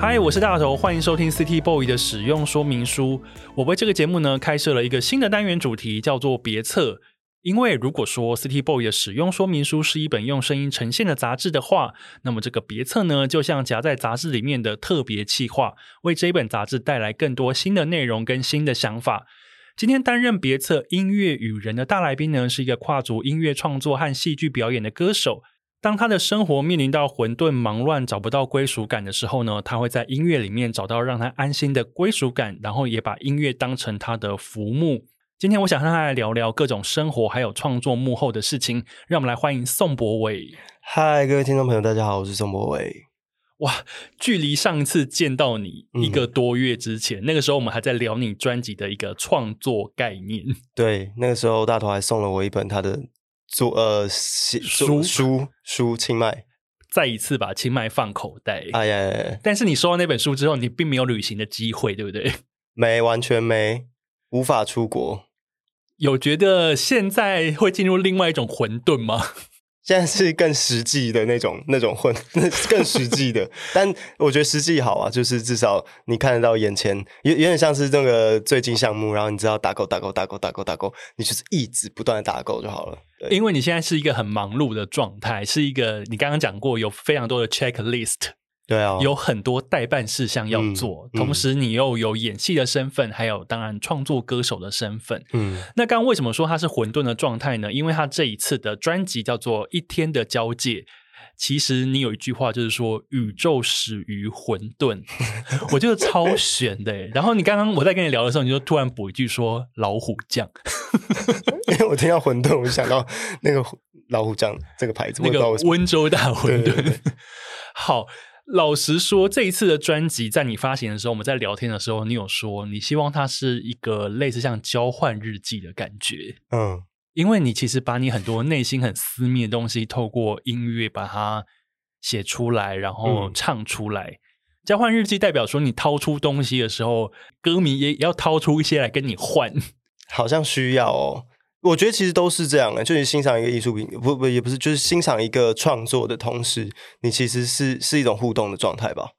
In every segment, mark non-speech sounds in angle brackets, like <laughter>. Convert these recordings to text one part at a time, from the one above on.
嗨，我是大头，欢迎收听 City Boy 的使用说明书。我为这个节目呢开设了一个新的单元主题，叫做别册。因为如果说 City Boy 的使用说明书是一本用声音呈现的杂志的话，那么这个别册呢，就像夹在杂志里面的特别企划，为这一本杂志带来更多新的内容跟新的想法。今天担任别册音乐与人的大来宾呢，是一个跨足音乐创作和戏剧表演的歌手。当他的生活面临到混沌、忙乱、找不到归属感的时候呢，他会在音乐里面找到让他安心的归属感，然后也把音乐当成他的浮木。今天我想和他来聊聊各种生活还有创作幕后的事情，让我们来欢迎宋博伟。嗨，各位听众朋友，大家好，我是宋博伟。哇，距离上一次见到你一个多月之前，嗯、那个时候我们还在聊你专辑的一个创作概念。对，那个时候大头还送了我一本他的。做呃写书书书清迈，再一次把清迈放口袋。哎呀，呀，呀！但是你收到那本书之后，你并没有旅行的机会，对不对？<laughs> 没，完全没，无法出国。有觉得现在会进入另外一种混沌吗？现在是更实际的那种 <laughs> 那种混，<laughs> 更实际的。<laughs> 但我觉得实际好啊，就是至少你看得到眼前，有有点像是那个最近项目，然后你知道打勾打勾打勾打勾打勾，你就是一直不断的打勾就好了。因为你现在是一个很忙碌的状态，是一个你刚刚讲过有非常多的 checklist。对啊，有很多待办事项要做，嗯、同时你又有演戏的身份，嗯、还有当然创作歌手的身份。嗯，那刚刚为什么说它是混沌的状态呢？因为他这一次的专辑叫做《一天的交界》，其实你有一句话就是说“宇宙始于混沌”，<laughs> 我觉得超玄的。然后你刚刚我在跟你聊的时候，你就突然补一句说“老虎酱”，<laughs> 因为我听到混沌，我就想到那个老虎酱这个牌子，那个温州大混沌。对对对好。老实说，这一次的专辑在你发行的时候，我们在聊天的时候，你有说你希望它是一个类似像交换日记的感觉，嗯，因为你其实把你很多内心很私密的东西，透过音乐把它写出来，然后唱出来。嗯、交换日记代表说，你掏出东西的时候，歌迷也要掏出一些来跟你换，<laughs> 好像需要哦。我觉得其实都是这样的，就是欣赏一个艺术品，不不也不是，就是欣赏一个创作的同时，你其实是是一种互动的状态吧？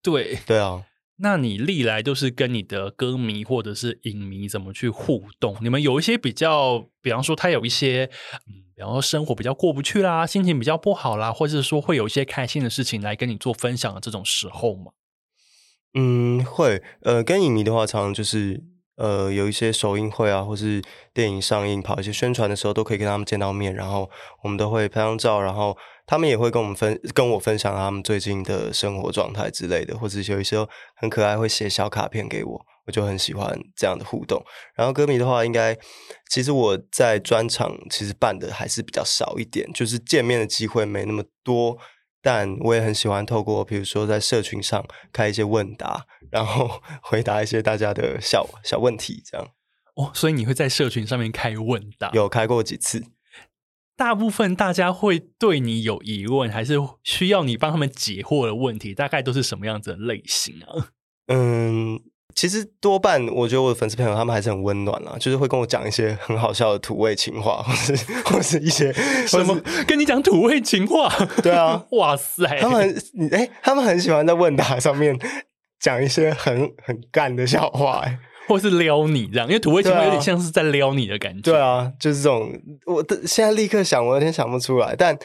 对对啊，那你历来都是跟你的歌迷或者是影迷怎么去互动？你们有一些比较，比方说他有一些，嗯，比方说生活比较过不去啦，心情比较不好啦，或者是说会有一些开心的事情来跟你做分享的这种时候吗？嗯，会，呃，跟影迷的话，常常就是。呃，有一些首映会啊，或是电影上映跑一些宣传的时候，都可以跟他们见到面，然后我们都会拍张照，然后他们也会跟我们分跟我分享他们最近的生活状态之类的，或者有一些很可爱会写小卡片给我，我就很喜欢这样的互动。然后歌迷的话，应该其实我在专场其实办的还是比较少一点，就是见面的机会没那么多。但我也很喜欢透过，比如说在社群上开一些问答，然后 <laughs> 回答一些大家的小小问题，这样。哦，所以你会在社群上面开问答？有开过几次。大部分大家会对你有疑问，还是需要你帮他们解惑的问题，大概都是什么样子的类型啊？<laughs> 嗯，其实多半我觉得我的粉丝朋友他们还是很温暖啦，就是会跟我讲一些很好笑的土味情话，或是或是一些什么跟你讲土味情话？对啊，哇塞，他们很哎、欸，他们很喜欢在问答上面讲一些很很干的笑话、欸，或是撩你这样，因为土味情话有点像是在撩你的感觉。对啊，就是这种，我的现在立刻想，我有点想不出来，但。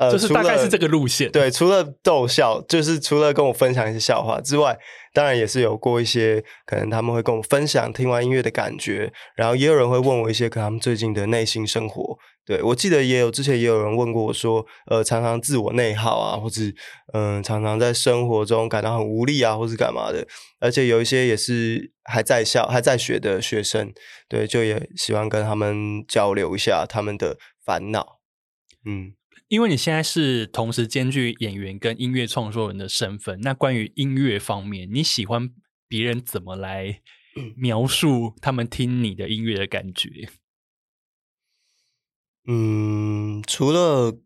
呃，就是大概是这个路线。对，除了逗笑，就是除了跟我分享一些笑话之外，当然也是有过一些可能他们会跟我分享听完音乐的感觉，然后也有人会问我一些可能他们最近的内心生活。对，我记得也有之前也有人问过我说，呃，常常自我内耗啊，或者嗯、常常在生活中感到很无力啊，或是干嘛的。而且有一些也是还在校还在学的学生，对，就也喜欢跟他们交流一下他们的烦恼。嗯。因为你现在是同时兼具演员跟音乐创作人的身份，那关于音乐方面，你喜欢别人怎么来描述他们听你的音乐的感觉？嗯，除了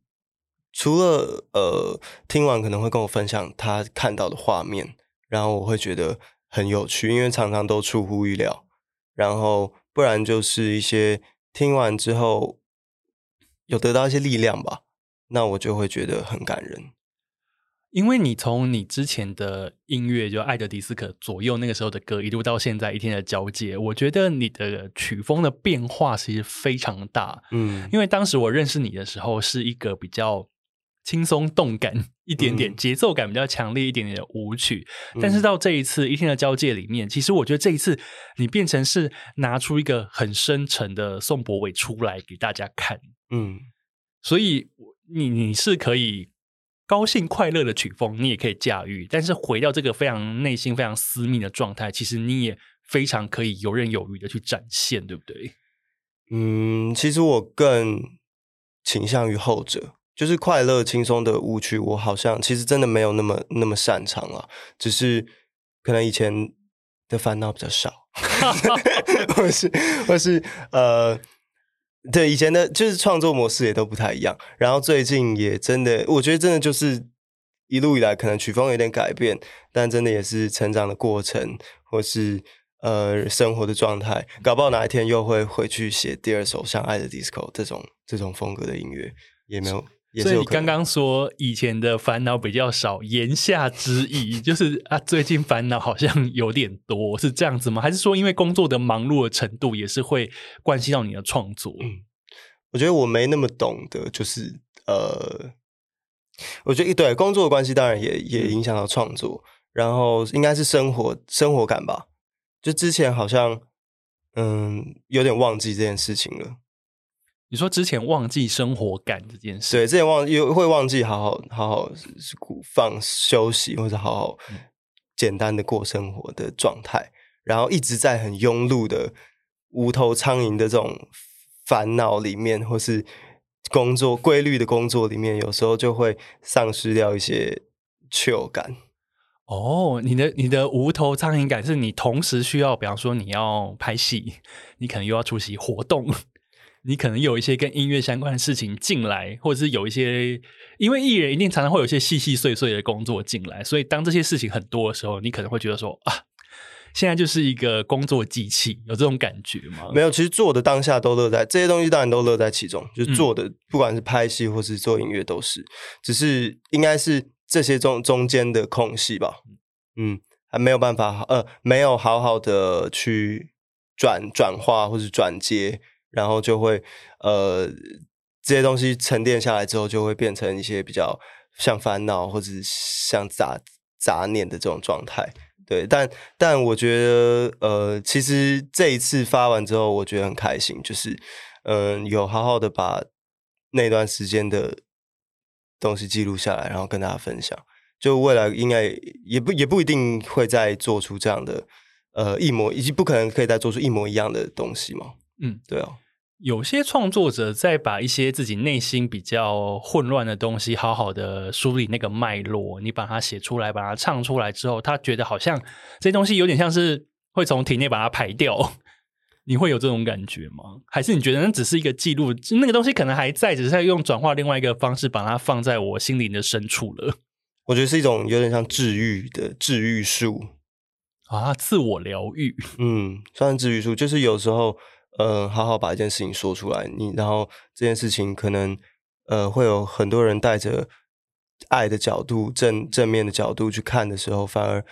除了呃，听完可能会跟我分享他看到的画面，然后我会觉得很有趣，因为常常都出乎意料。然后不然就是一些听完之后有得到一些力量吧。那我就会觉得很感人，因为你从你之前的音乐就《艾德迪斯科》左右那个时候的歌，一路到现在一天的交界，我觉得你的曲风的变化其实非常大。嗯，因为当时我认识你的时候是一个比较轻松动感一点点，节奏感比较强烈一点点的舞曲，嗯，但是到这一次一天的交界里面，其实我觉得这一次你变成是拿出一个很深沉的宋博伟出来给大家看。嗯，所以。你你是可以高兴快乐的曲风，你也可以驾驭，但是回到这个非常内心非常私密的状态，其实你也非常可以游刃有余的去展现，对不对？嗯，其实我更倾向于后者，就是快乐轻松的舞曲，我好像其实真的没有那么那么擅长啊，只是可能以前的烦恼比较少，<laughs> <laughs> 或是或是呃。对，以前的就是创作模式也都不太一样，然后最近也真的，我觉得真的就是一路以来可能曲风有点改变，但真的也是成长的过程，或是呃生活的状态，搞不好哪一天又会回去写第二首像《爱的 Disco》这种这种风格的音乐，也没有。所以你刚刚说以前的烦恼比较少，言下之意 <laughs> 就是啊，最近烦恼好像有点多，是这样子吗？还是说因为工作的忙碌的程度也是会关系到你的创作？嗯，我觉得我没那么懂得，就是呃，我觉得一对工作的关系当然也也影响到创作，然后应该是生活生活感吧。就之前好像嗯有点忘记这件事情了。你说之前忘记生活感这件事，对，之前忘又会忘记好好好好放休息，或者好好简单的过生活的状态，然后一直在很庸碌的无头苍蝇的这种烦恼里面，或是工作规律的工作里面，有时候就会丧失掉一些 chill 感。哦，你的你的无头苍蝇感是你同时需要，比方说你要拍戏，你可能又要出席活动。你可能有一些跟音乐相关的事情进来，或者是有一些，因为艺人一定常常会有一些细细碎碎的工作进来，所以当这些事情很多的时候，你可能会觉得说啊，现在就是一个工作机器，有这种感觉吗？没有，其实做的当下都乐在这些东西，当然都乐在其中。就是做的，不管是拍戏或是做音乐，都是，只是应该是这些中中间的空隙吧。嗯，还没有办法，呃，没有好好的去转转化或是转接。然后就会，呃，这些东西沉淀下来之后，就会变成一些比较像烦恼或者像杂杂念的这种状态。对，但但我觉得，呃，其实这一次发完之后，我觉得很开心，就是，嗯、呃，有好好的把那段时间的东西记录下来，然后跟大家分享。就未来应该也不也不一定会再做出这样的，呃，一模以及不可能可以再做出一模一样的东西嘛。嗯，对啊。有些创作者在把一些自己内心比较混乱的东西，好好的梳理那个脉络，你把它写出来，把它唱出来之后，他觉得好像这些东西有点像是会从体内把它排掉。<laughs> 你会有这种感觉吗？还是你觉得那只是一个记录，那个东西可能还在，只是在用转化另外一个方式把它放在我心灵的深处了？我觉得是一种有点像治愈的治愈术。啊，自我疗愈，<laughs> 嗯，算是治愈术，就是有时候，呃，好好把一件事情说出来，你然后这件事情可能，呃，会有很多人带着爱的角度、正正面的角度去看的时候，反而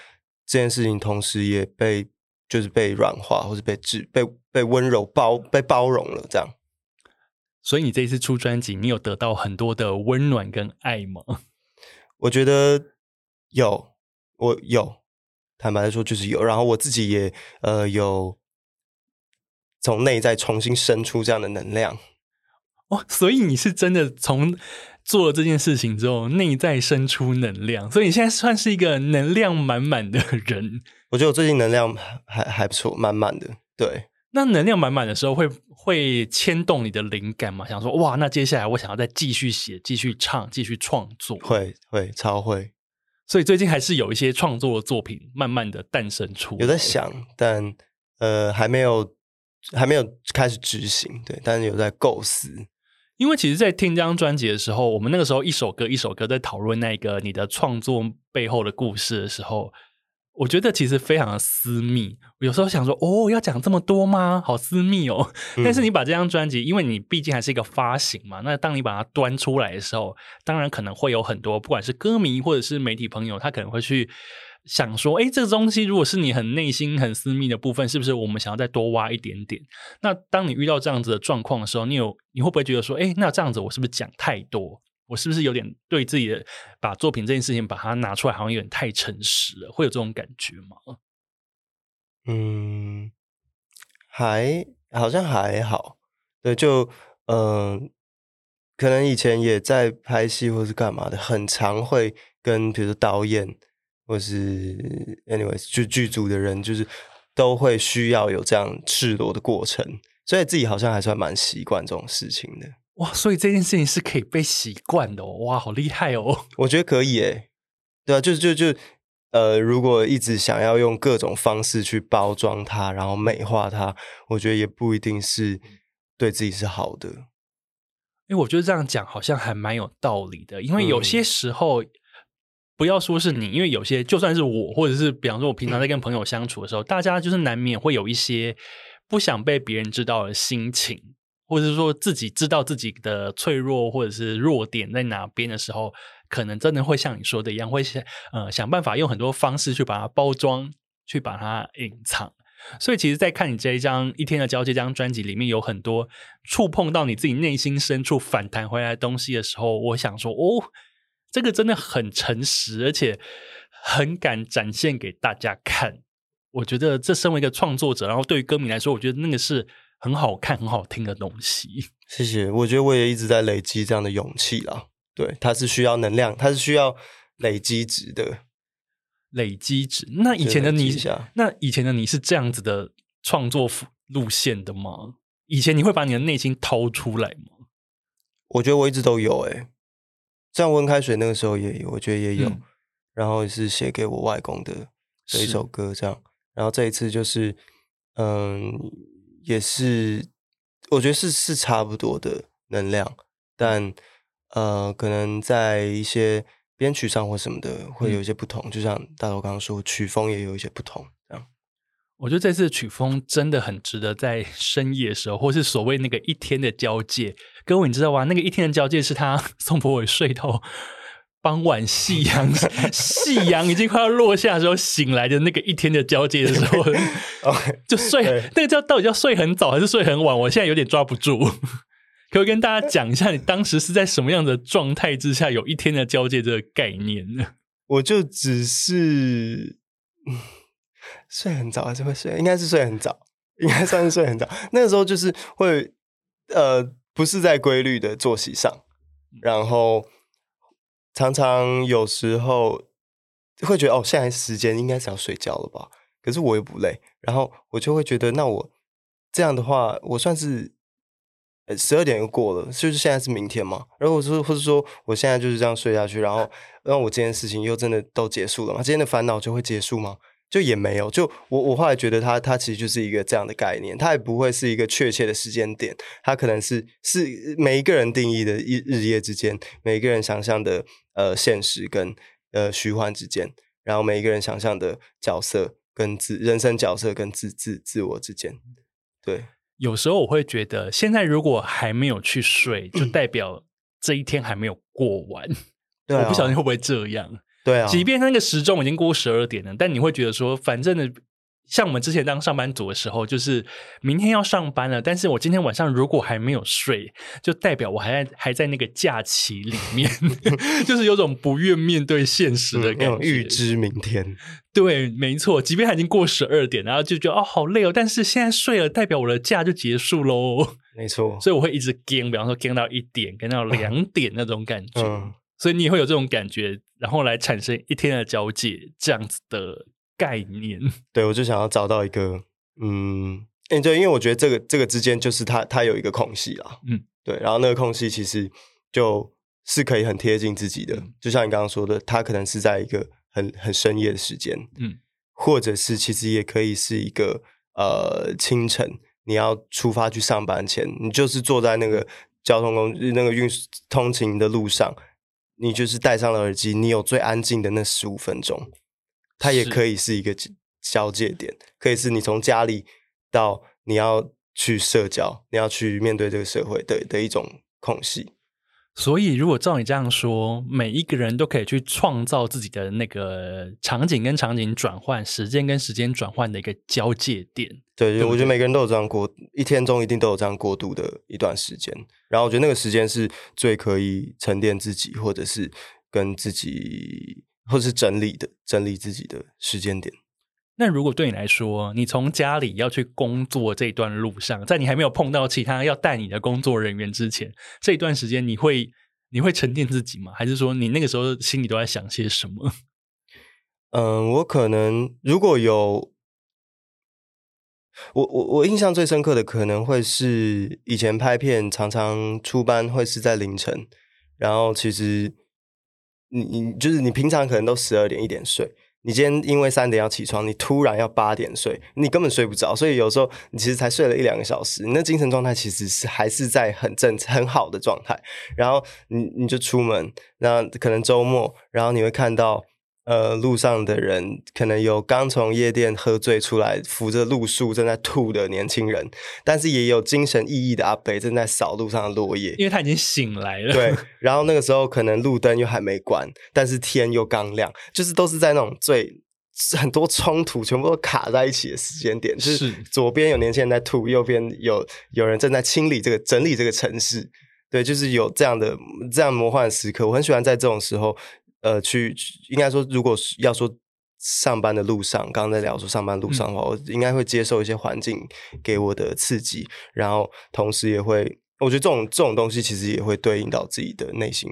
这件事情同时也被就是被软化，或是被治、被被温柔包、被包容了，这样。所以你这一次出专辑，你有得到很多的温暖跟爱吗？<laughs> 我觉得有，我有。坦白来说，就是有，然后我自己也呃有从内在重新生出这样的能量哦，所以你是真的从做了这件事情之后，内在生出能量，所以你现在算是一个能量满满的人。我觉得我最近能量还还不错，满满的。对，那能量满满的时候会，会会牵动你的灵感吗？想说哇，那接下来我想要再继续写、继续唱、继续创作，会会超会。所以最近还是有一些创作的作品慢慢的诞生出，有在想，但呃还没有还没有开始执行，对，但是有在构思。因为其实，在听这张专辑的时候，我们那个时候一首歌一首歌在讨论那个你的创作背后的故事的时候。我觉得其实非常的私密，我有时候想说，哦，要讲这么多吗？好私密哦。嗯。但是你把这张专辑，因为你毕竟还是一个发行嘛，那当你把它端出来的时候，当然可能会有很多，不管是歌迷或者是媒体朋友，他可能会去想说，诶，这个东西如果是你很内心很私密的部分，是不是我们想要再多挖一点点？那当你遇到这样子的状况的时候，你有你会不会觉得说，诶，那这样子我是不是讲太多？我是不是有点对自己的把作品这件事情把它拿出来，好像有点太诚实了？会有这种感觉吗？嗯，还好像还好。对，就嗯、可能以前也在拍戏或是干嘛的，很常会跟比如说导演或是 anyways 就剧组的人，就是都会需要有这样赤裸的过程，所以自己好像还算蛮习惯这种事情的。哇，所以这件事情是可以被习惯的哦！哇，好厉害哦！我觉得可以诶，对啊，就就就呃，如果一直想要用各种方式去包装它，然后美化它，我觉得也不一定是对自己是好的。因为我觉得这样讲好像还蛮有道理的，因为有些时候，嗯、不要说是你，因为有些就算是我，或者是比方说我平常在跟朋友相处的时候，大家就是难免会有一些不想被别人知道的心情。或者是说自己知道自己的脆弱或者是弱点在哪边的时候，可能真的会像你说的一样，会想呃想办法用很多方式去把它包装，去把它隐藏。所以，其实，在看你这一张《一天的交接》这张专辑里面，有很多触碰到你自己内心深处反弹回来的东西的时候，我想说，哦，这个真的很诚实，而且很敢展现给大家看。我觉得，这身为一个创作者，然后对于歌迷来说，我觉得那个是。很好看、很好听的东西，<laughs> 谢谢。我觉得我也一直在累积这样的勇气啦。对，它是需要能量，它是需要累积值的。累积值。那以前的你，那以前的你是这样子的创作路线的吗？以前你会把你的内心掏出来吗？我觉得我一直都有、欸，诶像温开水那个时候也有，我觉得也有。嗯、然后是写给我外公的这一首歌，这样。然后这一次就是，嗯。也是，我觉得是是差不多的能量，但呃，可能在一些编曲上或什么的会有一些不同。嗯、就像大头刚刚说，曲风也有一些不同。我觉得这次的曲风真的很值得在深夜的时候，或是所谓那个一天的交界。各位，你知道吗？那个一天的交界是他 <laughs> 宋博伟睡到。傍晚夕阳，<laughs> 夕阳已经快要落下的时候，醒来的那个一天的交界的时候，<laughs> 就睡。那个叫到底叫睡很早还是睡很晚？我现在有点抓不住。可以跟大家讲一下，你当时是在什么样的状态之下有一天的交界这个概念呢？我就只是睡很早还是会睡？应该是睡很早，应该算是睡很早。那个时候就是会呃，不是在规律的作息上，然后。常常有时候会觉得哦，现在时间应该是要睡觉了吧？可是我又不累，然后我就会觉得，那我这样的话，我算是呃十二点又过了，就是现在是明天嘛？然后我说，或者说我现在就是这样睡下去，然后 <laughs> 让我这件事情又真的都结束了吗？今天的烦恼就会结束吗？就也没有，就我我后来觉得它它其实就是一个这样的概念，它也不会是一个确切的时间点，它可能是是每一个人定义的日日夜之间，每一个人想象的呃现实跟呃虚幻之间，然后每一个人想象的角色跟自人生角色跟自自自我之间。对，有时候我会觉得，现在如果还没有去睡，就 <clears throat> 代表这一天还没有过完。对啊，我不晓得你会不会这样。对啊，即便那个时钟已经过十二点了，但你会觉得说，反正呢。像我们之前当上班族的时候，就是明天要上班了，但是我今天晚上如果还没有睡，就代表我还在还在那个假期里面，<laughs> 就是有种不愿面对现实的感觉，预知明天。对，没错，即便他已经过十二点，然后就觉得哦好累哦，但是现在睡了，代表我的假就结束喽。没错，所以我会一直跟，比方说跟到一点，跟到两点那种感觉。嗯，所以你也会有这种感觉，然后来产生一天的交界这样子的。概念，<laughs> 对，我就想要找到一个，嗯，欸、对，因为我觉得这个这个之间就是它它有一个空隙啦，嗯，对，然后那个空隙其实就是可以很贴近自己的，嗯、就像你刚刚说的，它可能是在一个很很深夜的时间，嗯，或者是其实也可以是一个呃清晨，你要出发去上班前，你就是坐在那个交通工具那个运通勤的路上，你就是戴上了耳机，你有最安静的那十五分钟。它也可以是一个交界点，可以是你从家里到你要去社交，你要去面对这个社会的的一种空隙。所以，如果照你这样说，每一个人都可以去创造自己的那个场景跟场景转换、时间跟时间转换的一个交界点。对，对，我觉得每个人都有这样过，一天中一定都有这样过渡的一段时间。然后，我觉得那个时间是最可以沉淀自己，或者是跟自己。或是整理的整理自己的时间点。那如果对你来说，你从家里要去工作这一段路上，在你还没有碰到其他要带你的工作人员之前，这一段时间你会你会沉淀自己吗？还是说你那个时候心里都在想些什么？<laughs> 嗯，我可能如果有我我我印象最深刻的，可能会是以前拍片常常出班会是在凌晨，然后其实。你你就是你平常可能都十二点一点睡，你今天因为三点要起床，你突然要八点睡，你根本睡不着，所以有时候你其实才睡了一两个小时，你那精神状态其实是还是在很正很好的状态，然后你你就出门，那可能周末，然后你会看到。呃，路上的人可能有刚从夜店喝醉出来，扶着路树正在吐的年轻人，但是也有精神奕奕的阿伯正在扫路上的落叶，因为他已经醒来了。对，然后那个时候可能路灯又还没关，但是天又刚亮，就是都是在那种最很多冲突全部都卡在一起的时间点，就是左边有年轻人在吐，右边有有人正在清理这个整理这个城市，对，就是有这样的这样魔幻的时刻，我很喜欢在这种时候。呃，去应该说，如果是要说上班的路上，刚刚在聊说上班路上的话，嗯、我应该会接受一些环境给我的刺激，然后同时也会，我觉得这种这种东西其实也会对应到自己的内心。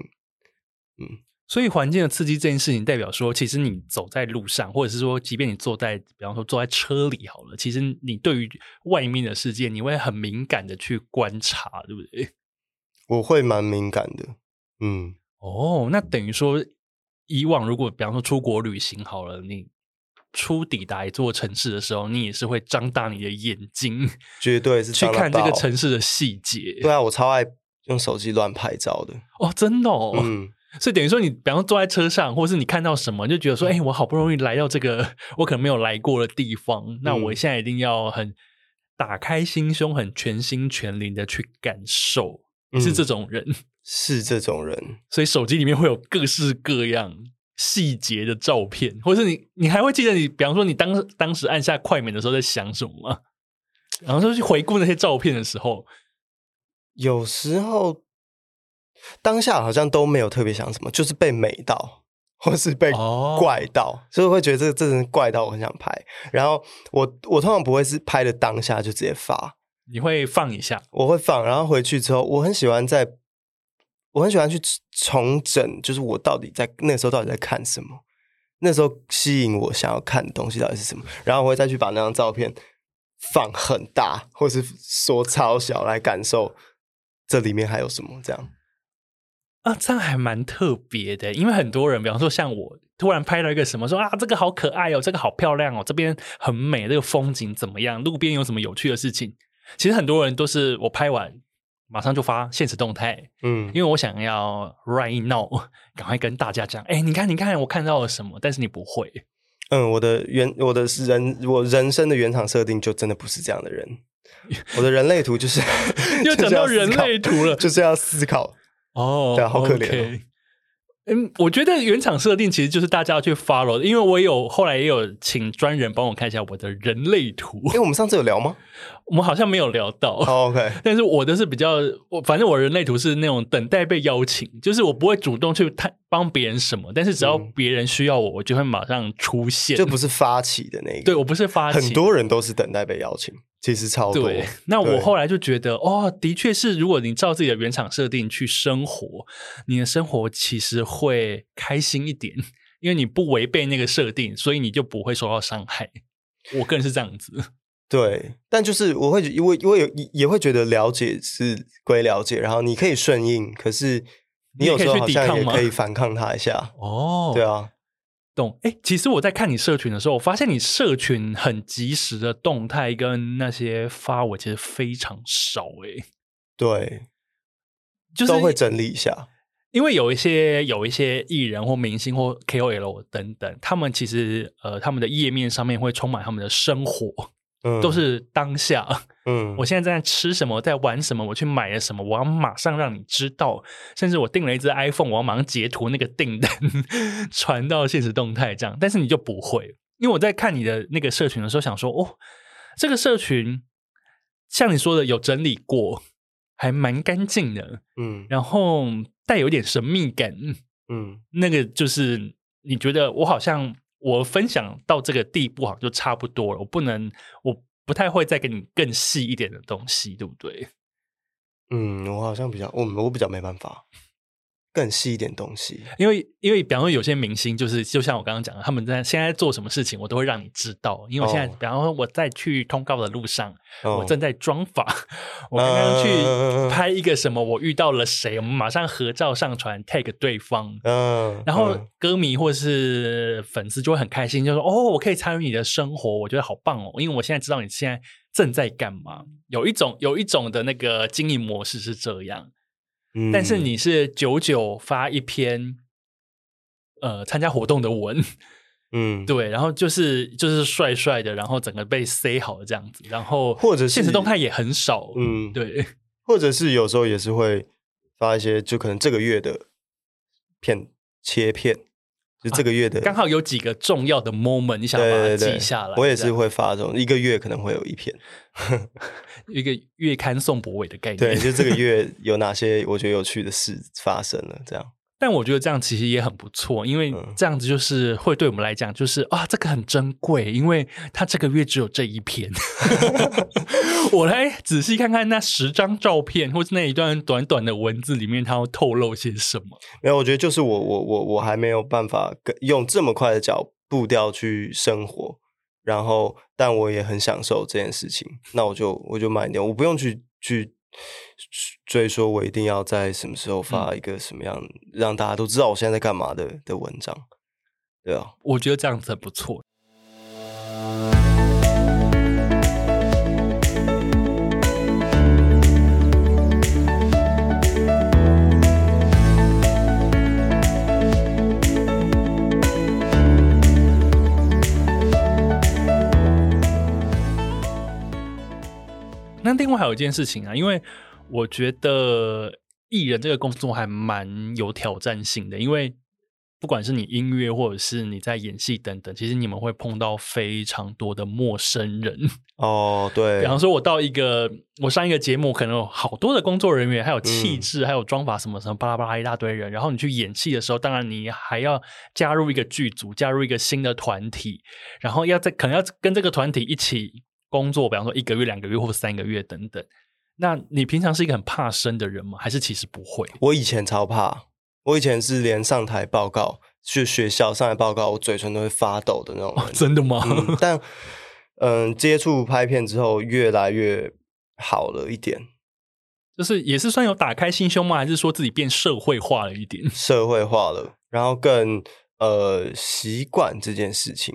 嗯，所以环境的刺激这件事情，代表说，其实你走在路上，或者是说，即便你坐在，比方说坐在车里好了，其实你对于外面的世界，你会很敏感的去观察，对不对？我会蛮敏感的。嗯，哦，那等于说。以往如果比方说出国旅行好了，你初抵达一座城市的时候，你也是会张大你的眼睛，绝对是去看这个城市的细节。对啊，我超爱用手机乱拍照的哦，真的哦。嗯，<laughs> 所以等于说，你比方说坐在车上，或是你看到什么，就觉得说，哎、欸，我好不容易来到这个我可能没有来过的地方，嗯、那我现在一定要很打开心胸，很全心全灵的去感受。你是这种人。嗯是这种人，所以手机里面会有各式各样细节的照片，或者是你，你还会记得你，比方说你当当时按下快门的时候在想什么吗？然后就去回顾那些照片的时候，有时候当下好像都没有特别想什么，就是被美到，或是被怪到，哦、所以会觉得这这人怪到，我很想拍。然后我我通常不会是拍的当下就直接发，你会放一下，我会放，然后回去之后，我很喜欢在。我很喜欢去重整，就是我到底在那时候到底在看什么，那时候吸引我想要看的东西到底是什么，然后我会再去把那张照片放很大，或是缩超小来感受这里面还有什么这样。啊，这样还蛮特别的，因为很多人，比方说像我，突然拍了一个什么，说啊，这个好可爱哦，这个好漂亮哦，这边很美，这个风景怎么样？路边有什么有趣的事情？其实很多人都是我拍完。马上就发现实动态，嗯，因为我想要 right now，赶快跟大家讲，哎、欸，你看，你看，我看到了什么？但是你不会嗯，我的原我的人我人生的原厂设定就真的不是这样的人。<laughs> 我的人类图就是又讲到人类图了，就是要思考哦，对，好可怜、哦。Okay. 嗯，我觉得原厂设定其实就是大家要去 follow 的，因为我有后来也有请专人帮我看一下我的人类图。哎，我们上次有聊吗？我们好像没有聊到。Oh, OK，但是我的是比较，我反正我人类图是那种等待被邀请，就是我不会主动去探帮别人什么，但是只要别人需要我，我就会马上出现。就不是发起的那个，对，我不是发起，很多人都是等待被邀请。其实超多。对，那我后来就觉得，哦，的确是，如果你照自己的原厂设定去生活，你的生活其实会开心一点，因为你不违背那个设定，所以你就不会受到伤害。我个人是这样子。<laughs> 对，但就是我会因为因为也会觉得了解是归了解，然后你可以顺应，可是你有时候好像也可以反抗他一下。哦，对啊。懂哎，其实我在看你社群的时候，我发现你社群很及时的动态跟那些发文其实非常少哎。对，就是都会整理一下，因为有一些有一些艺人或明星或 KOL 等等，他们其实呃他们的页面上面会充满他们的生活。嗯，都是当下。嗯，我现在在吃什么，在玩什么，我去买了什么，我要马上让你知道。甚至我订了一只 iPhone，我要马上截图那个订单 <laughs> 传到现实动态，这样。但是你就不会，因为我在看你的那个社群的时候，想说，哦，这个社群像你说的有整理过，还蛮干净的。嗯，然后带有点神秘感。嗯，那个就是你觉得我好像。我分享到这个地步好像就差不多了，我不能，我不太会再给你更细一点的东西，对不对？嗯，我好像比较，我我比较没办法。更细一点东西，因为因为比方说有些明星就是就像我刚刚讲的，他们在现在做什么事情，我都会让你知道。因为我现在、哦、比方说我在去通告的路上，哦、我正在装法，我刚刚去拍一个什么，我遇到了谁，我们马上合照上传 tag 对方，嗯，然后歌迷或是粉丝就会很开心，就说哦，我可以参与你的生活，我觉得好棒哦，因为我现在知道你现在正在干嘛。有一种有一种的那个经营模式是这样。但是你是久久发一篇，呃，参加活动的文，嗯，对，然后就是就是帅帅的，然后整个被塞好了这样子，然后或者现实动态也很少，嗯，对，<laughs> 或者是有时候也是会发一些，就可能这个月的片切片，就这个月的、啊、刚好有几个重要的 moment，你想把它记下来，我也是会发这种一个月可能会有一篇。<laughs> 一个月刊宋博伟的概念，对，就这个月 <laughs> 有哪些我觉得有趣的事发生了，这样。但我觉得这样其实也很不错，因为这样子就是会对我们来讲，就是啊，这个很珍贵，因为他这个月只有这一篇。<laughs> <laughs> 我来仔细看看那十张照片，或是那一段短短的文字里面，它要透露些什么。没有，我觉得就是我我我我还没有办法用这么快的脚步调去生活。然后，但我也很享受这件事情，那我就我就慢一点，我不用去去追说，我一定要在什么时候发一个什么样、嗯、让大家都知道我现在在干嘛的的文章，对啊，我觉得这样子很不错。那另外还有一件事情啊，因为我觉得艺人这个工作还蛮有挑战性的，因为不管是你音乐或者是你在演戏等等，其实你们会碰到非常多的陌生人哦。<laughs> 对，比方说，我到一个我上一个节目，可能有好多的工作人员，还有气质，嗯、还有妆法什么什么巴拉巴拉一大堆人。然后你去演戏的时候，当然你还要加入一个剧组，加入一个新的团体，然后要在可能要跟这个团体一起。工作，比方说一个月、两个月或三个月等等。那你平常是一个很怕生的人吗？还是其实不会？我以前超怕，我以前是连上台报告去学校上台报告，我嘴唇都会发抖的那种。哦，<laughs> 真的吗？嗯，但嗯，呃，接触拍片之后，越来越好了一点。就是也是算有打开心胸吗？还是说自己变社会化了一点？社会化了，然后更呃习惯这件事情。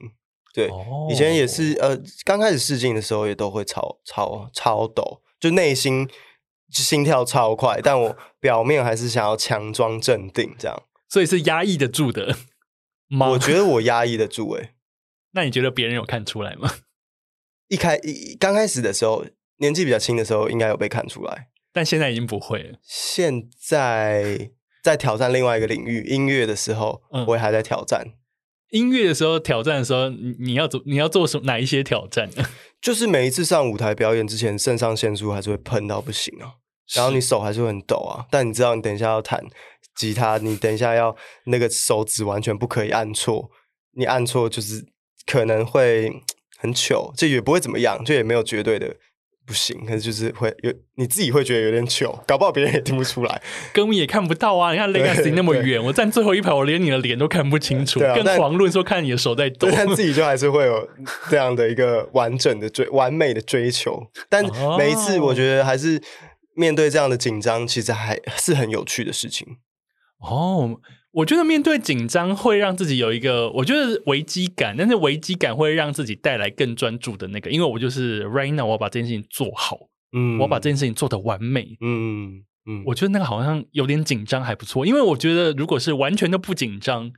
对，以前也是，呃，刚开始试镜的时候也都会超超超抖，就内心心跳超快，但我 <laughs> 表面还是想要强装镇定，这样，所以是压抑得住的吗？我觉得我压抑得住，诶。那你觉得别人有看出来吗？<laughs> 一开一刚开始的时候，年纪比较轻的时候，应该有被看出来，但现在已经不会了。现在在挑战另外一个领域音乐的时候，嗯、我也还在挑战音乐的时候。挑战的时候，你你要做你要做什哪一些挑战呢？<laughs> 就是每一次上舞台表演之前，肾上腺素还是会喷到不行啊，然后你手还是会很抖啊。但你知道，你等一下要弹吉他，你等一下要那个手指完全不可以按错，你按错就是可能会。很糗，这也不会怎么样，这也没有绝对的不行，可是就是会有你自己会觉得有点糗，搞不好别人也听不出来，歌迷也看不到啊。你看 Legacy 那么远，我站最后一排，我连你的脸都看不清楚，啊、跟黄论说看你的手在抖，但自己就还是会有这样的一个完整的追 <laughs> 完美的追求。但每一次我觉得还是面对这样的紧张，其实还是很有趣的事情哦。我觉得面对紧张会让自己有一个，我觉得危机感，但是危机感会让自己带来更专注的那个，因为我就是 right now，我要把这件事情做好，嗯，我要把这件事情做的完美，嗯嗯，我觉得那个好像有点紧张还不错，因为我觉得如果是完全都不紧张，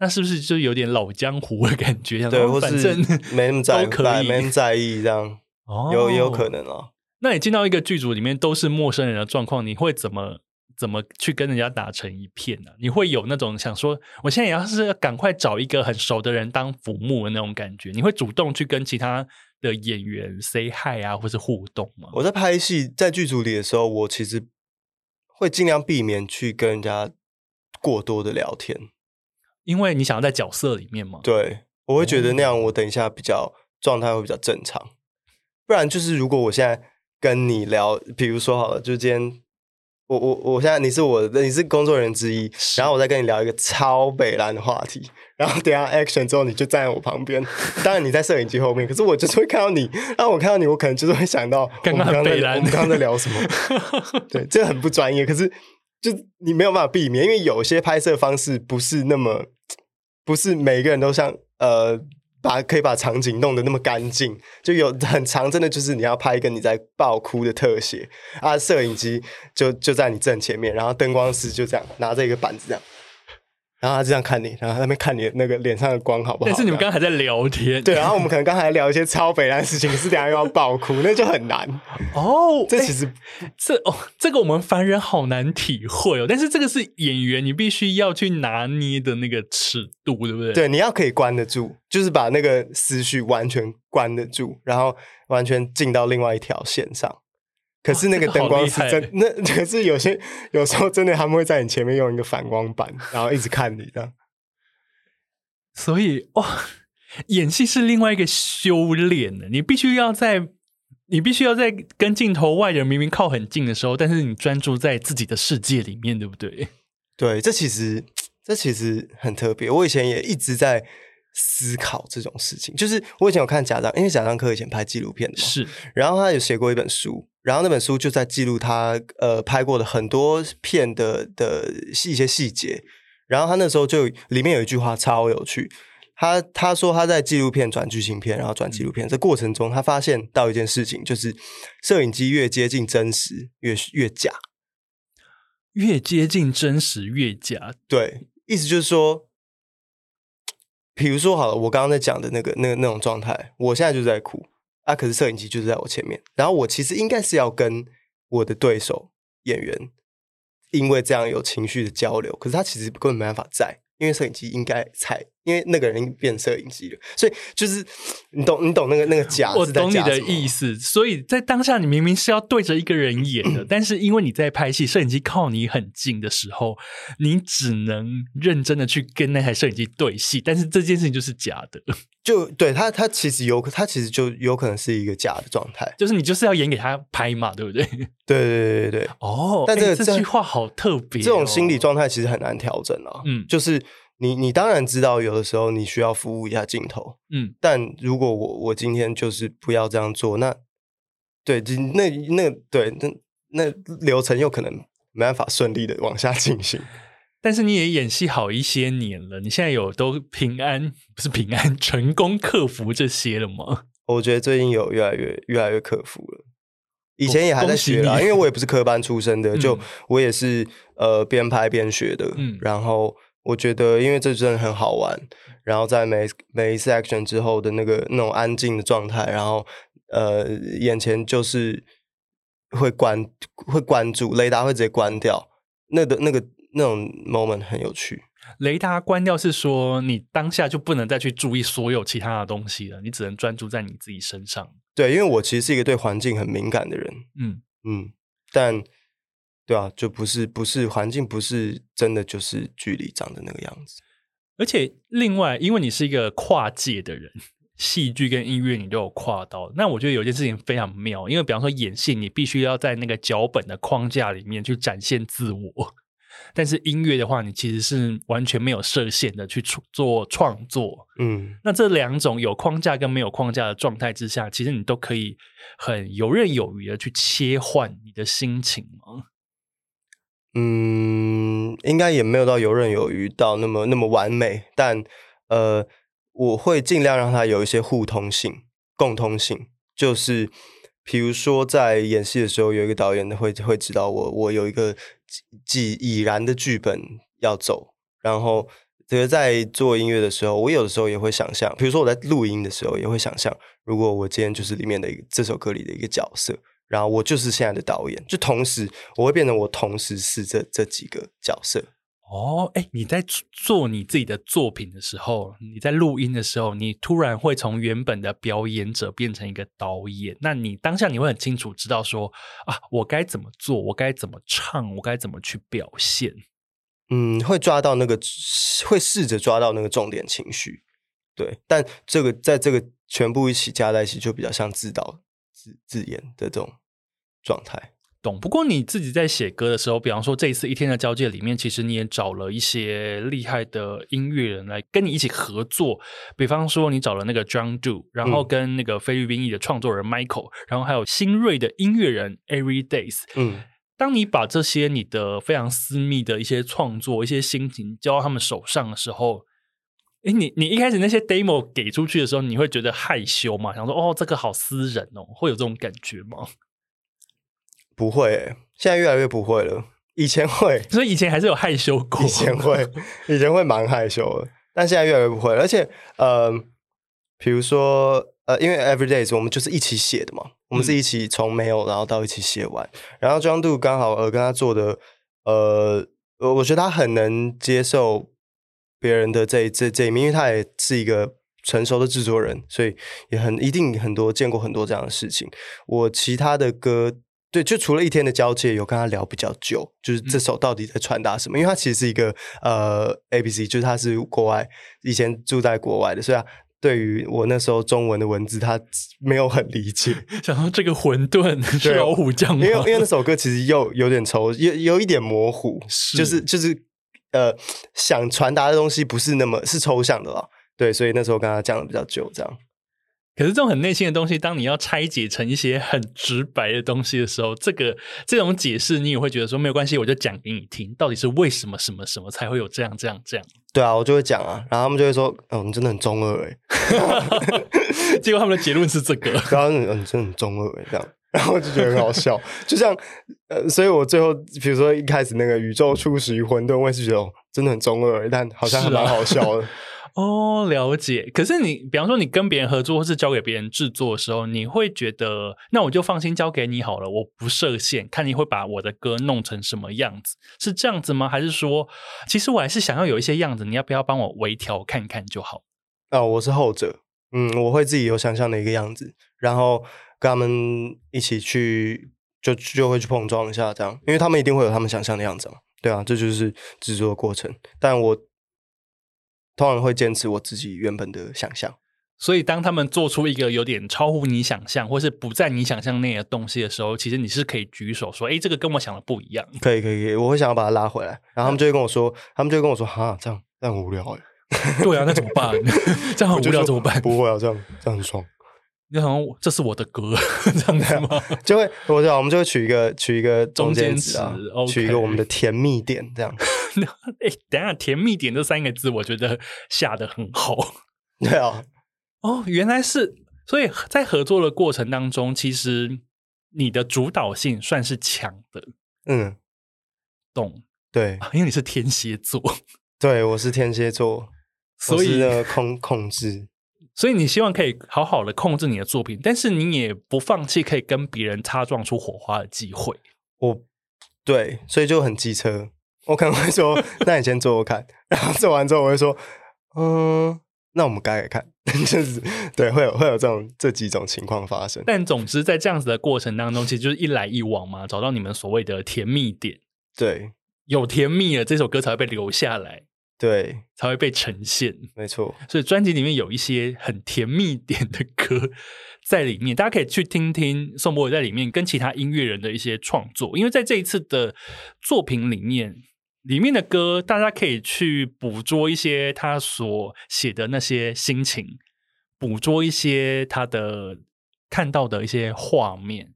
那是不是就有点老江湖的感觉？对，反正没那么在意，没那么在意这样，哦，有也有可能哦。那你进到一个剧组里面都是陌生人的状况，你会怎么？怎么去跟人家打成一片呢、啊？你会有那种想说，我现在也要是赶快找一个很熟的人当浮木的那种感觉？你会主动去跟其他的演员 say hi 啊，或是互动吗？我在拍戏，在剧组里的时候，我其实会尽量避免去跟人家过多的聊天，因为你想要在角色里面嘛。对，我会觉得那样，我等一下比较状态会比较正常。哦、不然就是如果我现在跟你聊，比如说好了，就今天。我我我现在你是我的，你是工作人员之一，然后我再跟你聊一个超北蓝的话题，然后等下 action 之后你就站在我旁边，当然你在摄影机后面，可是我就是会看到你，然后我看到你，我可能就是会想到刚刚北烂，我们刚刚在聊什么？<laughs> 对，这很不专业，可是就你没有办法避免，因为有些拍摄方式不是那么，不是每个人都像呃。把可以把场景弄得那么干净，就有很长，真的就是你要拍一个你在爆哭的特写啊，摄影机就就在你正前面，然后灯光师就这样拿着一个板子这样。然后他这样看你，然后他那边看你那个脸上的光好不好？但是你们刚才在聊天，对，然后我们可能刚才聊一些超北烂的事情，可是等下又要爆哭，那就很难哦。这其实这哦，这个我们凡人好难体会哦。但是这个是演员，你必须要去拿捏的那个尺度，对不对？对，你要可以关得住，就是把那个思绪完全关得住，然后完全进到另外一条线上。可是那个灯光是真，那 <laughs> 可是有些有时候真的他们会在你前面用一个反光板，然后一直看你的。所以哇，演戏是另外一个修炼的，你必须要在你必须要在跟镜头外人明明靠很近的时候，但是你专注在自己的世界里面，对不对？对，这其实这其实很特别。我以前也一直在思考这种事情，就是我以前有看贾樟，因为贾樟柯以前拍纪录片的嘛，是，然后他有写过一本书。然后那本书就在记录他呃拍过的很多片的的一些细节。然后他那时候就里面有一句话超有趣，他他说他在纪录片转剧情片，然后转纪录片这过程中，他发现到一件事情，就是摄影机越接近真实越越假，越接近真实越假。对，意思就是说，比如说好了，我刚刚在讲的那个那个那种状态，我现在就在哭。啊！可是摄影机就是在我前面，然后我其实应该是要跟我的对手演员，因为这样有情绪的交流，可是他其实根本没办法在，因为摄影机应该才。因为那个人变摄影机了，所以就是你懂你懂那个那个假，我懂你的意思。所以在当下，你明明是要对着一个人演的，但是因为你在拍戏，摄影机靠你很近的时候，你只能认真的去跟那台摄影机对戏。但是这件事情就是假的，<laughs> 就对他，他其实有，他其实就有可能是一个假的状态，就是你就是要演给他拍嘛，对不对？<laughs> 对对对对对。哦，但这这句话好特别、哦，这种心理状态其实很难调整啊。嗯，就是。你你当然知道，有的时候你需要服务一下镜头，嗯，但如果我我今天就是不要这样做，那对，那那对那那流程又可能没办法顺利的往下进行。<laughs> 但是你也演戏好一些年了，你现在有都平安不是平安成功克服这些了吗？我觉得最近有越来越越来越克服了，以前也还在学啦，因为我也不是科班出身的，嗯、就我也是呃边拍边学的，嗯，然后。我觉得因为这真的很好玩，然后在每每一次 action 之后的那个那种安静的状态，然后呃眼前就是会关会关注雷达会直接关掉，那个那个那种 moment 很有趣。雷达关掉是说你当下就不能再去注意所有其他的东西了，你只能专注在你自己身上。对，因为我其实是一个对环境很敏感的人，嗯嗯，但对啊，就不是不是环境不是真的就是距离长的那个样子。而且另外，因为你是一个跨界的人，戏剧跟音乐你都有跨到，那我觉得有件事情非常妙，因为比方说演戏，你必须要在那个脚本的框架里面去展现自我。但是音乐的话，你其实是完全没有设限的去做创作。嗯，那这两种有框架跟没有框架的状态之下，其实你都可以很游刃有余的去切换你的心情吗？嗯，应该也没有到游刃有余到那么那么完美，但呃，我会尽量让它有一些互通性、共通性，就是。比如说，在演戏的时候，有一个导演会会指导我，我有一个既已然的剧本要走。然后，这个在做音乐的时候，我有的时候也会想象，比如说我在录音的时候，也会想象，如果我今天就是里面的一这首歌里的一个角色，然后我就是现在的导演，就同时我会变成我同时是这这几个角色。哦，哎，你在做你自己的作品的时候，你在录音的时候，你突然会从原本的表演者变成一个导演。那你当下你会很清楚知道说啊，我该怎么做，我该怎么唱，我该怎么去表现。嗯，会抓到那个，会试着抓到那个重点情绪。对，但这个在这个全部一起加在一起，就比较像自导自自演的这种状态。懂。不过你自己在写歌的时候，比方说这一次一天的交界里面，其实你也找了一些厉害的音乐人来跟你一起合作。比方说你找了那个 John Doe，然后跟那个菲律宾裔的创作人 Michael，然后还有新锐的音乐人 Everydays。嗯，当你把这些你的非常私密的一些创作、一些心情交到他们手上的时候，诶，你你一开始那些 demo 给出去的时候，你会觉得害羞吗？想说哦，这个好私人哦，会有这种感觉吗？不会、欸，现在越来越不会了。以前会，所以以前还是有害羞过。以前会，<laughs> 以前会蛮害羞的，但现在越来越不会了。而且，呃，比如说，呃，因为 Everydays 我们就是一起写的嘛，我们是一起从没有然后到一起写完。嗯、然后 John Doe 刚好呃跟他做的，呃，我觉得他很能接受别人的这这这一面，因为他也是一个成熟的制作人，所以也很一定很多见过很多这样的事情。我其他的歌。对，就除了一天的交界，有跟他聊比较久，就是这首到底在传达什么？嗯、因为他其实是一个呃 ABC，就是他是国外以前住在国外的，所以他对于我那时候中文的文字，他没有很理解。<laughs> 想到这个混沌是老虎将吗？因为因为那首歌其实又有点抽，有有一点模糊，是就是就是呃想传达的东西不是那么是抽象的了。对，所以那时候跟他讲的比较久，这样。可是这种很内心的东西，当你要拆解成一些很直白的东西的时候，这个这种解释你也会觉得说没有关系，我就讲给你听，到底是为什么什么什么才会有这样这样这样？对啊，我就会讲啊，然后他们就会说：“哦，你真的很中二哎。<laughs> ”结果他们的结论是这个，<laughs> 然后你真的很中二哎，这样，然后就觉得很好笑，就像呃，所以我最后比如说一开始那个宇宙初始于混沌，我也是觉得哦，真的很中二，但好像还蛮好笑的。<laughs> 哦，了解。可是你，比方说你跟别人合作，或是交给别人制作的时候，你会觉得，那我就放心交给你好了，我不设限，看你会把我的歌弄成什么样子，是这样子吗？还是说，其实我还是想要有一些样子，你要不要帮我微调看看就好？哦，我是后者，嗯，我会自己有想象的一个样子，然后跟他们一起去，就就会去碰撞一下，这样，因为他们一定会有他们想象的样子嘛。对啊，这就是制作的过程，但我。通常会坚持我自己原本的想象，所以当他们做出一个有点超乎你想象，或是不在你想象内的东西的时候，其实你是可以举手说：“哎，这个跟我想的不一样。”可以，可以，可以，我会想要把它拉回来，然后他们就会跟我说：“嗯、他们就会跟我说，哈，这样这样很无聊哎。” <laughs> 对啊，那怎么办？这样很无聊怎么办？不会啊，这样这样很爽。你好像这是我的歌 <laughs> 这样子吗？就会，我知道，我们就会取一个取一个中间值啊，间 okay 取一个我们的甜蜜点，这样。<laughs> 哎，等一下，甜蜜点这三个字，我觉得下得很好。对啊，哦，原来是，所以在合作的过程当中，其实你的主导性算是强的。嗯，懂。对，因为你是天蝎座。对，我是天蝎座，所以那个控控制。所以你希望可以好好的控制你的作品，但是你也不放弃可以跟别人擦撞出火花的机会。我对，所以就很机车。我可能会说：“那你先做做看。”然后做完之后，我会说：“嗯，那我们改改看。<laughs> ”就是对，会有会有这种这几种情况发生。但总之，在这样子的过程当中，其实就是一来一往嘛，找到你们所谓的甜蜜点。对，有甜蜜了，这首歌才会被留下来。对，才会被呈现。没错，所以专辑里面有一些很甜蜜点的歌在里面，大家可以去听听宋博伟在里面跟其他音乐人的一些创作。因为在这一次的作品里面，里面的歌大家可以去捕捉一些他所写的那些心情，捕捉一些他的看到的一些画面。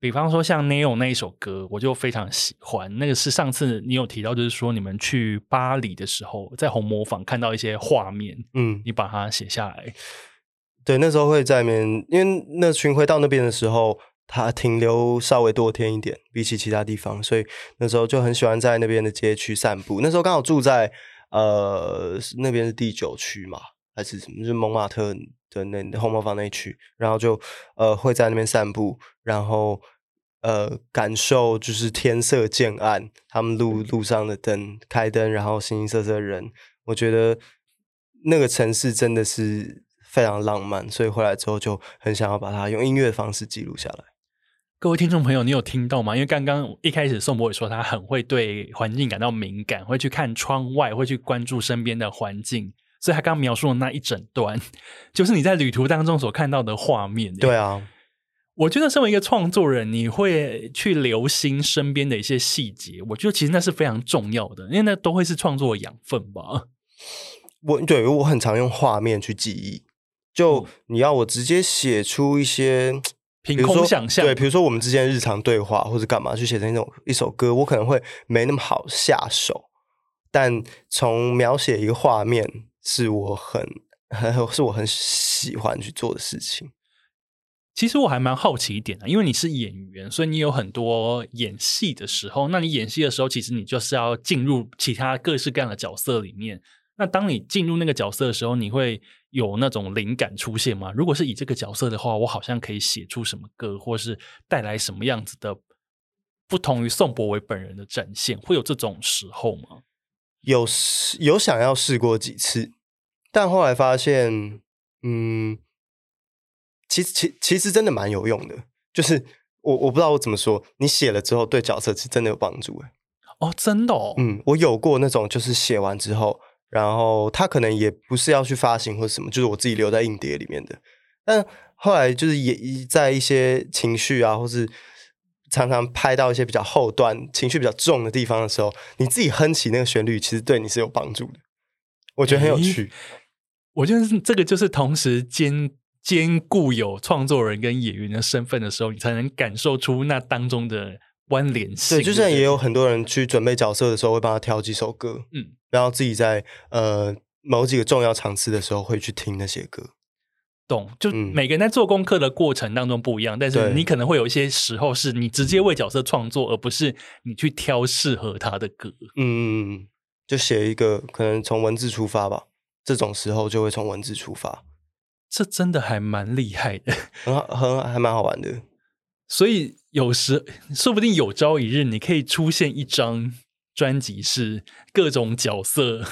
比方说像 Neon 那一首歌，我就非常喜欢。那个是上次你有提到，就是说你们去巴黎的时候，在红磨坊看到一些画面，嗯，你把它写下来。对，那时候会在那边，因为那巡回到那边的时候，它停留稍微多天一点，比起其他地方，所以那时候就很喜欢在那边的街区散步。那时候刚好住在呃那边是第九区嘛，还是什么？就是蒙马特。的那红磨坊那一区，然后就呃会在那边散步，然后呃感受就是天色渐暗，他们路路上的灯开灯，然后形形色色的人，我觉得那个城市真的是非常浪漫，所以回来之后就很想要把它用音乐的方式记录下来。各位听众朋友，你有听到吗？因为刚刚一开始宋博伟说他很会对环境感到敏感，会去看窗外，会去关注身边的环境。所以他刚刚描述的那一整段，就是你在旅途当中所看到的画面。对啊，我觉得身为一个创作人，你会去留心身边的一些细节。我觉得其实那是非常重要的，因为那都会是创作的养分吧。我对我很常用画面去记忆，就你要我直接写出一些 <tsk> 凭空想象，对，比如说我们之间日常对话或者干嘛，去写成一种一首歌，我可能会没那么好下手。但从描写一个画面。是我很很是我很喜欢去做的事情。其实我还蛮好奇一点的，因为你是演员，所以你有很多演戏的时候。那你演戏的时候，其实你就是要进入其他各式各样的角色里面。那当你进入那个角色的时候，你会有那种灵感出现吗？如果是以这个角色的话，我好像可以写出什么歌，或是带来什么样子的不同于宋博伟本人的展现，会有这种时候吗？有有想要试过几次。但后来发现，嗯，其实其其实真的蛮有用的。就是我我不知道我怎么说，你写了之后对角色是真的有帮助哎。哦，真的哦。嗯，我有过那种，就是写完之后，然后他可能也不是要去发行或什么，就是我自己留在硬碟里面的。但后来就是也在一些情绪啊，或是常常拍到一些比较后段、情绪比较重的地方的时候，你自己哼起那个旋律，其实对你是有帮助的。我觉得很有趣。欸我觉得这个就是同时兼兼顾有创作人跟演员的身份的时候，你才能感受出那当中的关联性。对，就像也有很多人去准备角色的时候，会帮他挑几首歌，嗯，然后自己在呃某几个重要场次的时候会去听那些歌。懂，就每个人在做功课的过程当中不一样，嗯，但是你可能会有一些时候是你直接为角色创作，而不是你去挑适合他的歌。嗯嗯，就写一个可能从文字出发吧。这种时候就会从文字出发，这真的还蛮厉害的，很好，很还蛮好玩的。所以有时说不定有朝一日，你可以出现一张专辑，是各种角色，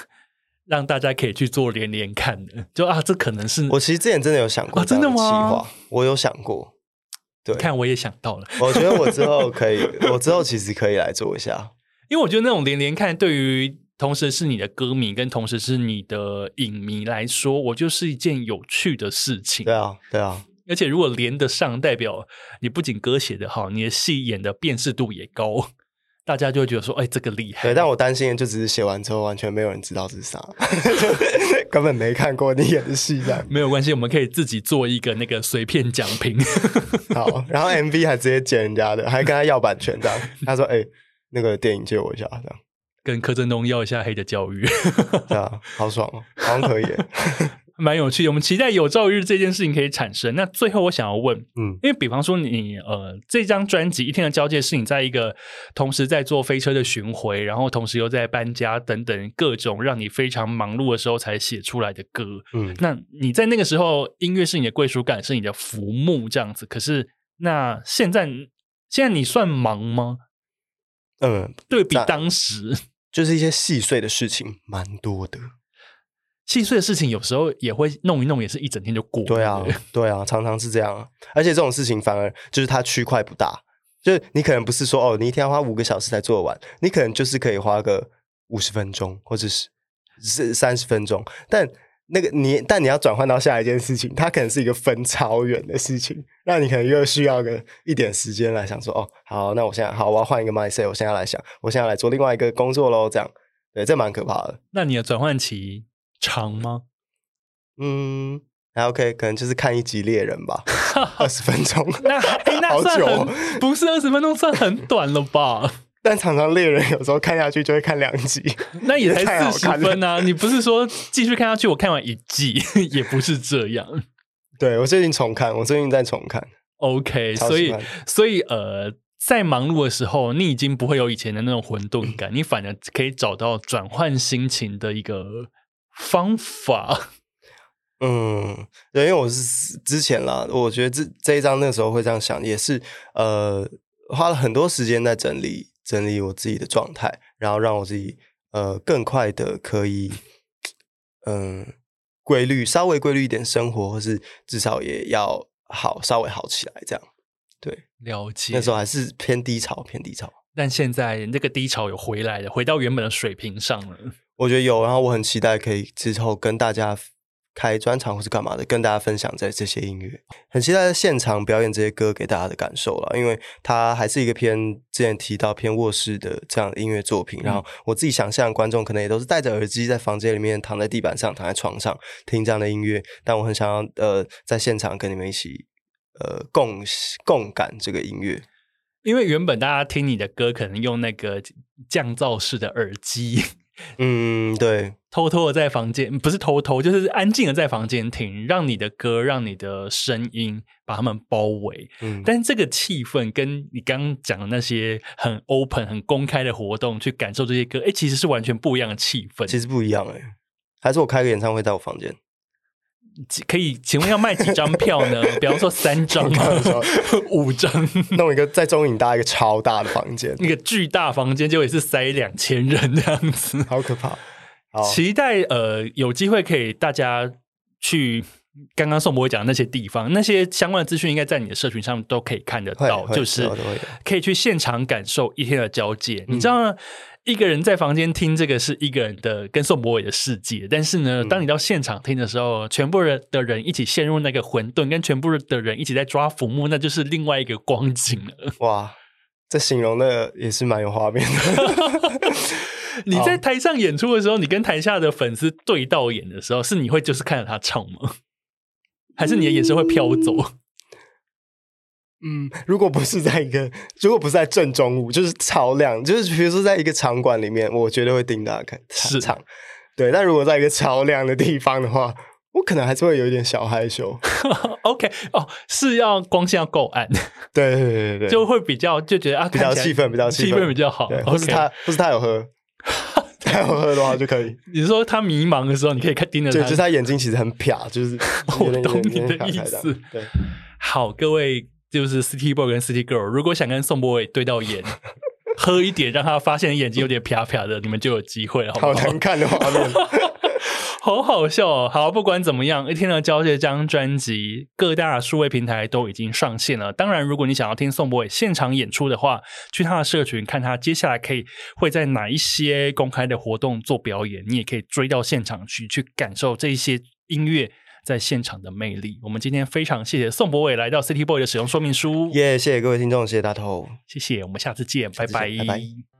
让大家可以去做连连看的。就啊，这可能是我其实之前真的有想过，真的吗？我有想过，对，看我也想到了。<laughs> 我觉得我之后可以，我之后其实可以来做一下，因为我觉得那种连连看对于。同时是你的歌迷，跟同时是你的影迷来说，我就是一件有趣的事情。对啊，对啊。而且如果连得上，代表你不仅歌写得好，你的戏演的辨识度也高，<laughs> 大家就会觉得说：“哎，这个厉害。”对，但我担心的就只是写完之后，完全没有人知道是啥，<laughs> 根本没看过你演的戏。这样没有关系，我们可以自己做一个那个随便讲评。好，然后 MV 还直接剪人家的，还跟他要版权这样。他说：“哎，那个电影借我一下。”这样。跟柯震东要一下黑的教育，<laughs> 对啊，好爽哦，好像可以。<laughs> 蛮有趣的。我们期待有朝一日这件事情可以产生。那最后我想要问，嗯，因为比方说你呃这张专辑《一天的交界》是你在一个同时在做飞车的巡回，然后同时又在搬家等等各种让你非常忙碌的时候才写出来的歌。嗯，那你在那个时候音乐是你的归属感，是你的浮木这样子。可是那现在现在你算忙吗？嗯，对比当时，就是一些细碎的事情蛮多的。细碎的事情有时候也会弄一弄，也是一整天就过。对啊，<laughs> 对啊，常常是这样。而且这种事情反而就是它区块不大，就是你可能不是说哦，你一天要花五个小时才做完，你可能就是可以花个五十分钟或者是是三十分钟。但那个你，但你要转换到下一件事情，它可能是一个分超远的事情，那你可能又需要个一点时间来想说哦，好，那我现在好，我要换一个 mindset，我现在来想，我现在来做另外一个工作喽，这样，对，这蛮可怕的。那你的转换期？长吗？嗯，还 OK，可能就是看一集猎人吧，<laughs> 二十分钟。那哎，那算很好久，不是二十分钟算很短了吧？但常常猎人有时候看下去就会看两集，那也才四十分啊！你不是说继续看下去，我看完一季 <laughs> 也不是这样。对，我最近重看，我最近在重看。OK，所以所以呃，在忙碌的时候，你已经不会有以前的那种混沌感，你反而可以找到转换心情的一个。方法，嗯，对，因为我是之前啦，我觉得这这一章那时候会这样想，也是呃花了很多时间在整理整理我自己的状态，然后让我自己呃更快的可以嗯、呃、规律稍微规律一点生活，或是至少也要好稍微好起来这样。对，了解。那时候还是偏低潮，偏低潮，但现在那个低潮有回来了，回到原本的水平上了。我觉得有，然后我很期待可以之后跟大家开专场或是干嘛的，跟大家分享在这些音乐，很期待在现场表演这些歌给大家的感受了，因为它还是一个偏之前提到偏卧室的这样的音乐作品，然后我自己想象观众可能也都是戴着耳机在房间里面躺在地板上躺在床上听这样的音乐，但我很想要呃在现场跟你们一起呃共共感这个音乐，因为原本大家听你的歌可能用那个降噪式的耳机。嗯，对，偷偷的在房间，不是偷偷，就是安静的在房间听，让你的歌，让你的声音把他们包围。嗯，但是这个气氛跟你刚刚讲的那些很 open、很公开的活动去感受这些歌，哎，其实是完全不一样的气氛。其实不一样哎，还是我开个演唱会在我房间。可以，请问要卖几张票呢？<laughs> 比方说三张吗？五张？弄一个在中影搭一个超大的房间，<laughs> 一个巨大房间，结果也是塞两千人这样子，好可怕。好期待呃，有机会可以大家去刚刚宋柏纬讲的那些地方，那些相关的资讯应该在你的社群上都可以看得到，就是可以去现场感受一天的交界。你知道吗？一个人在房间听这个是一个人的跟宋博伟的世界，但是呢，当你到现场听的时候，嗯、全部人的人一起陷入那个混沌，跟全部的人一起在抓浮木，那就是另外一个光景了。哇，这形容的也是蛮有画面的。<laughs> <laughs> 你在台上演出的时候，你跟台下的粉丝对到眼的时候，是你会就是看着他唱吗？<laughs> 还是你的眼神会飘走？嗯，如果不是在一个，如果不是在正中午，就是超亮，就是比如说在一个场馆里面，我绝对会盯大家看是场。对，但如果在一个超亮的地方的话，我可能还是会有一点小害羞。<laughs> OK，哦，是要光线要够暗，对对对对，就会比较就觉得啊，比较气氛，比较气氛比较好。对或是他，或是他有喝，他有喝的话就可以。你是说他迷茫的时候，你可以看盯着他，就是他眼睛其实很瞟，就是 <laughs> 我懂你的意思。对，<laughs> 好，各位。就是 City Boy 跟 City Girl，如果想跟宋博伟对到眼，<laughs> 喝一点让他发现眼睛有点啪啪的，你们就有机会了，好不好？好难看的画面，<laughs> 好好笑哦！好，不管怎么样，一天的交界这张专辑，各大数位平台都已经上线了。当然，如果你想要听宋博伟现场演出的话，去他的社群看他接下来可以会在哪一些公开的活动做表演，你也可以追到现场去，去感受这一些音乐。在现场的魅力，我们今天非常谢谢宋博伟来到 City Boy 的使用说明书。耶，谢谢各位听众，谢谢大头，谢谢，我们下次见，下次见拜拜，拜拜。